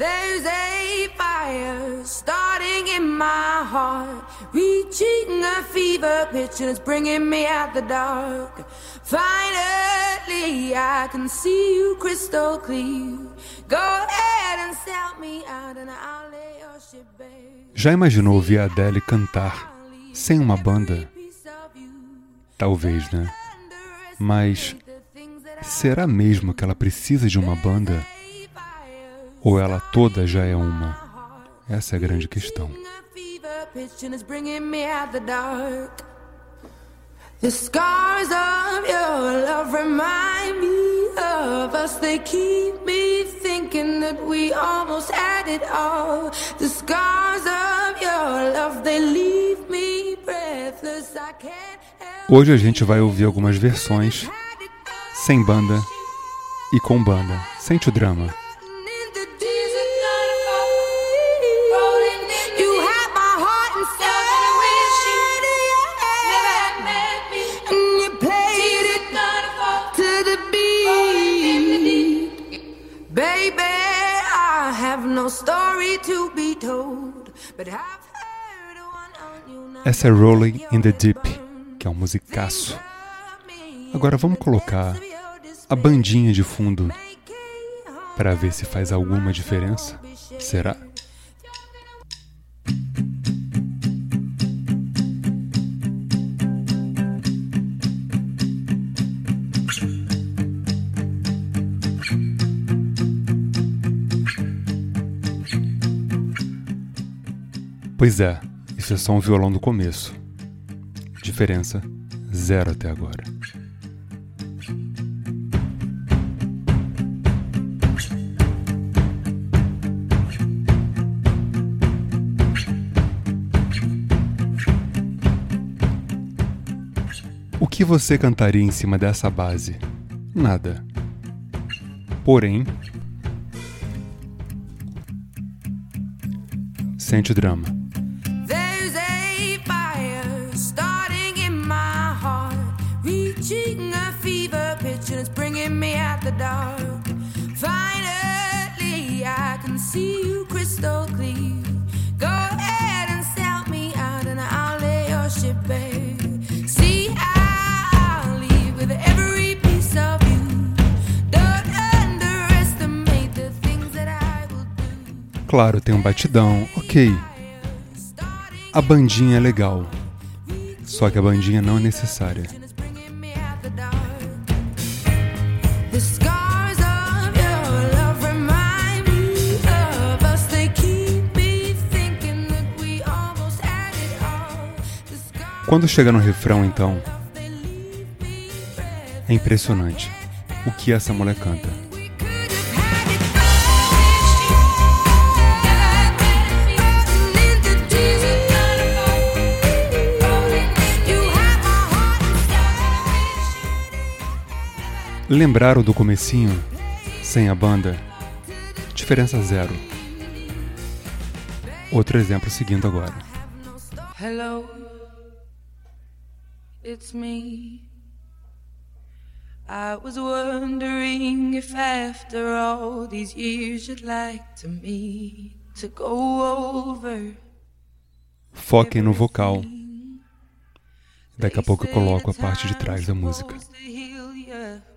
There's a fire starting in my heart, reaching a fever pitch, and it's bringing me out the dark. Finally, I can see you crystal clear. Go ahead and sell me out, and I'll lay your ship bare. Já imaginou ouvir a Adele cantar sem uma banda? Talvez, né? Mas será mesmo que ela precisa de uma banda? Ou ela toda já é uma? Essa é a grande questão. The scars of your love remind me of us. They keep me thinking that we almost had it all. The scars of your love, they leave me breathless. I can't help Hoje a gente vai ouvir algumas versões sem banda e com banda. Sente o drama. Essa é Rolling in the Deep, que é um musicaço. Agora vamos colocar a bandinha de fundo para ver se faz alguma diferença. Será? Pois é, isso é só um violão do começo. Diferença zero até agora. O que você cantaria em cima dessa base? Nada. Porém, sente o drama. Claro, tem um batidão, ok. A bandinha é legal. Só que a bandinha não é necessária. Quando chega no refrão, então, é impressionante o que essa mulher canta. Lembraram do comecinho? Sem a banda? Diferença zero. Outro exemplo seguindo agora. Hello, it's me. I was wondering if after all these years you'd like to me to go over. Foquem no vocal. Daqui a pouco eu coloco a parte de trás da música.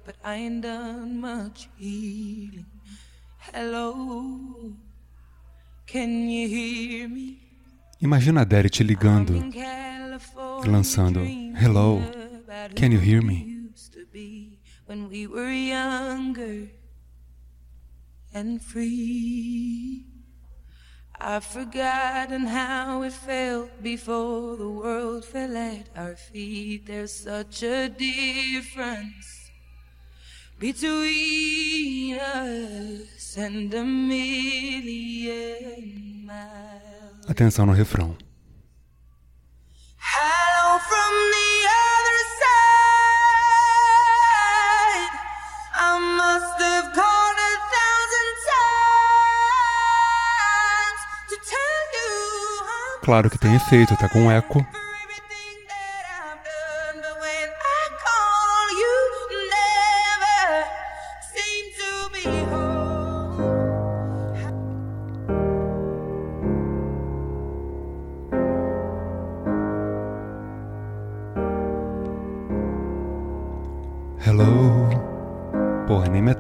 But I ain't done much healing. Hello, can you hear me? Imagina a Derry te ligando e lançando Hello, can you hear me? when we were younger and free. I've forgotten how it felt before the world fell at our feet. There's such a difference between us and a million miles. Atenção no refrão. Hello from the other side. I must have called a thousand times to tell you Claro que tem efeito, tá com eco.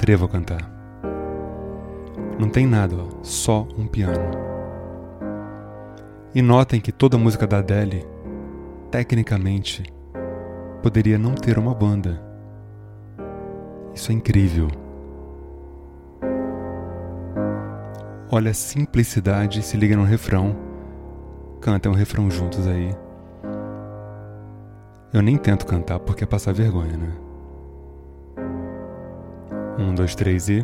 Atrevo a cantar. Não tem nada, só um piano. E notem que toda música da Adele, tecnicamente, poderia não ter uma banda. Isso é incrível. Olha a simplicidade, se liga no refrão. Cantem o refrão juntos aí. Eu nem tento cantar porque é passar vergonha, né? Um, dois, três e.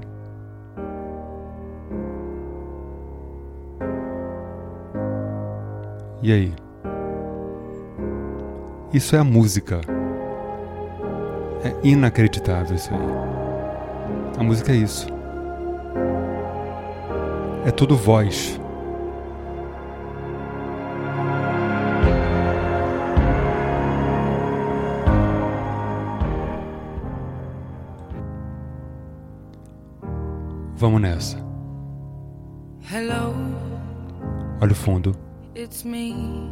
E aí? Isso é a música. É inacreditável isso aí. A música é isso. É tudo voz. Vamos nessa. Hello, Olha o fundo. it's me.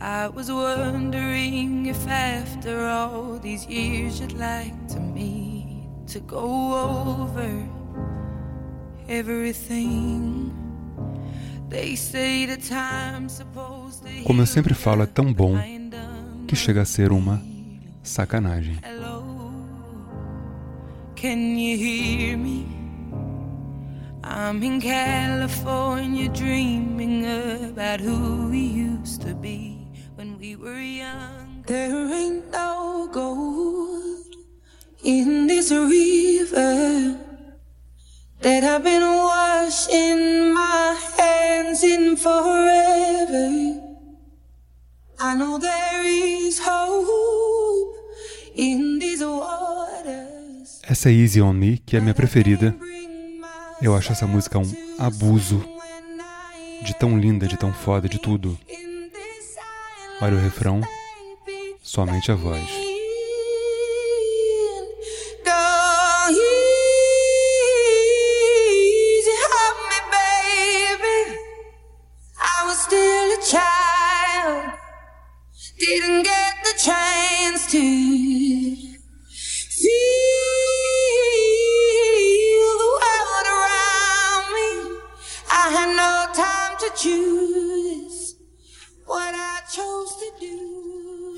I was wondering if after all these years you'd like to meet to go over everything. They say the time's supposed to Como eu sempre falo, é tão bom que chega a ser uma sacanagem. Hello, can you hear me? I'm in California dreaming about who we used to be when we were young. There ain't no gold in this river that I've been washing my hands in forever. I know there is hope in. Essa Easy On Me, que é a minha preferida. Eu acho essa música um abuso de tão linda, de tão foda, de tudo. Olha o refrão, somente a voz.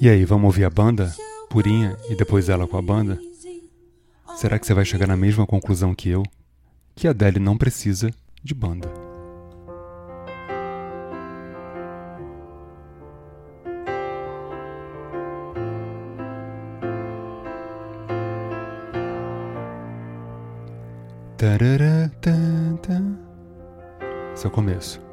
E aí, vamos ouvir a banda purinha e depois ela com a banda? Será que você vai chegar na mesma conclusão que eu? Que a Adele não precisa de banda. Tarará. Esse é o começo.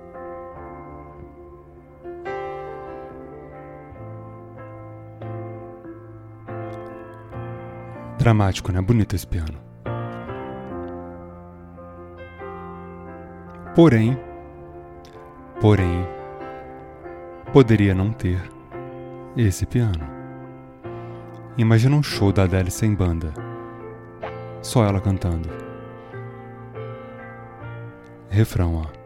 Dramático, né? Bonito esse piano. Porém, porém, poderia não ter esse piano. Imagina um show da Adele sem banda. Só ela cantando. Refrão, ó.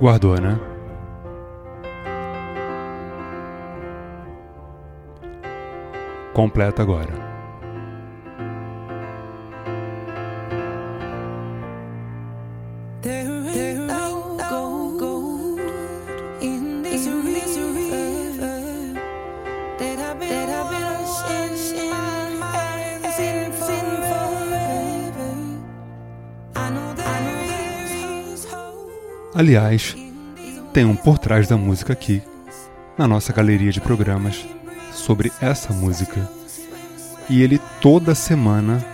Guardou, né? Completa agora. Aliás, tem um por trás da música aqui, na nossa galeria de programas, sobre essa música. E ele toda semana,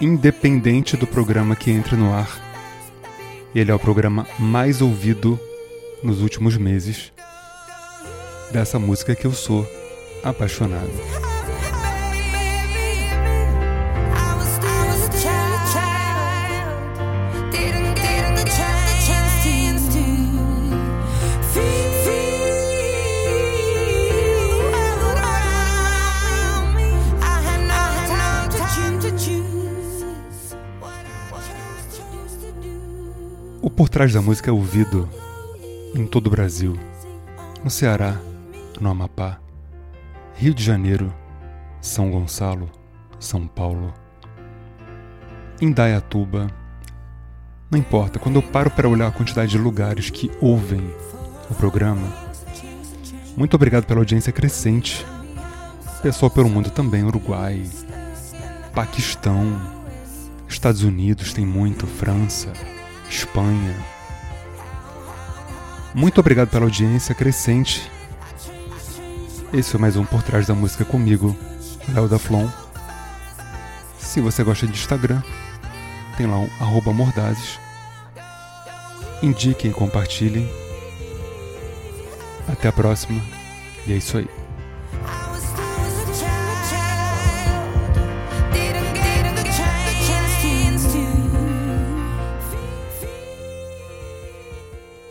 independente do programa que entre no ar, ele é o programa mais ouvido nos últimos meses dessa música que eu sou apaixonado. Por Trás da Música é ouvido em todo o Brasil, no Ceará, no Amapá, Rio de Janeiro, São Gonçalo, São Paulo, Indaiatuba. Não importa, quando eu paro para olhar a quantidade de lugares que ouvem o programa, muito obrigado pela audiência crescente. Pessoal pelo mundo também, Uruguai, Paquistão, Estados Unidos tem muito, França, Espanha. Muito obrigado pela audiência crescente. Esse foi mais um Por Trás da Música comigo, Léo da Flon. Se você gosta de Instagram, tem lá um arroba mordazes. Indiquem, compartilhem. Até a próxima. E é isso aí.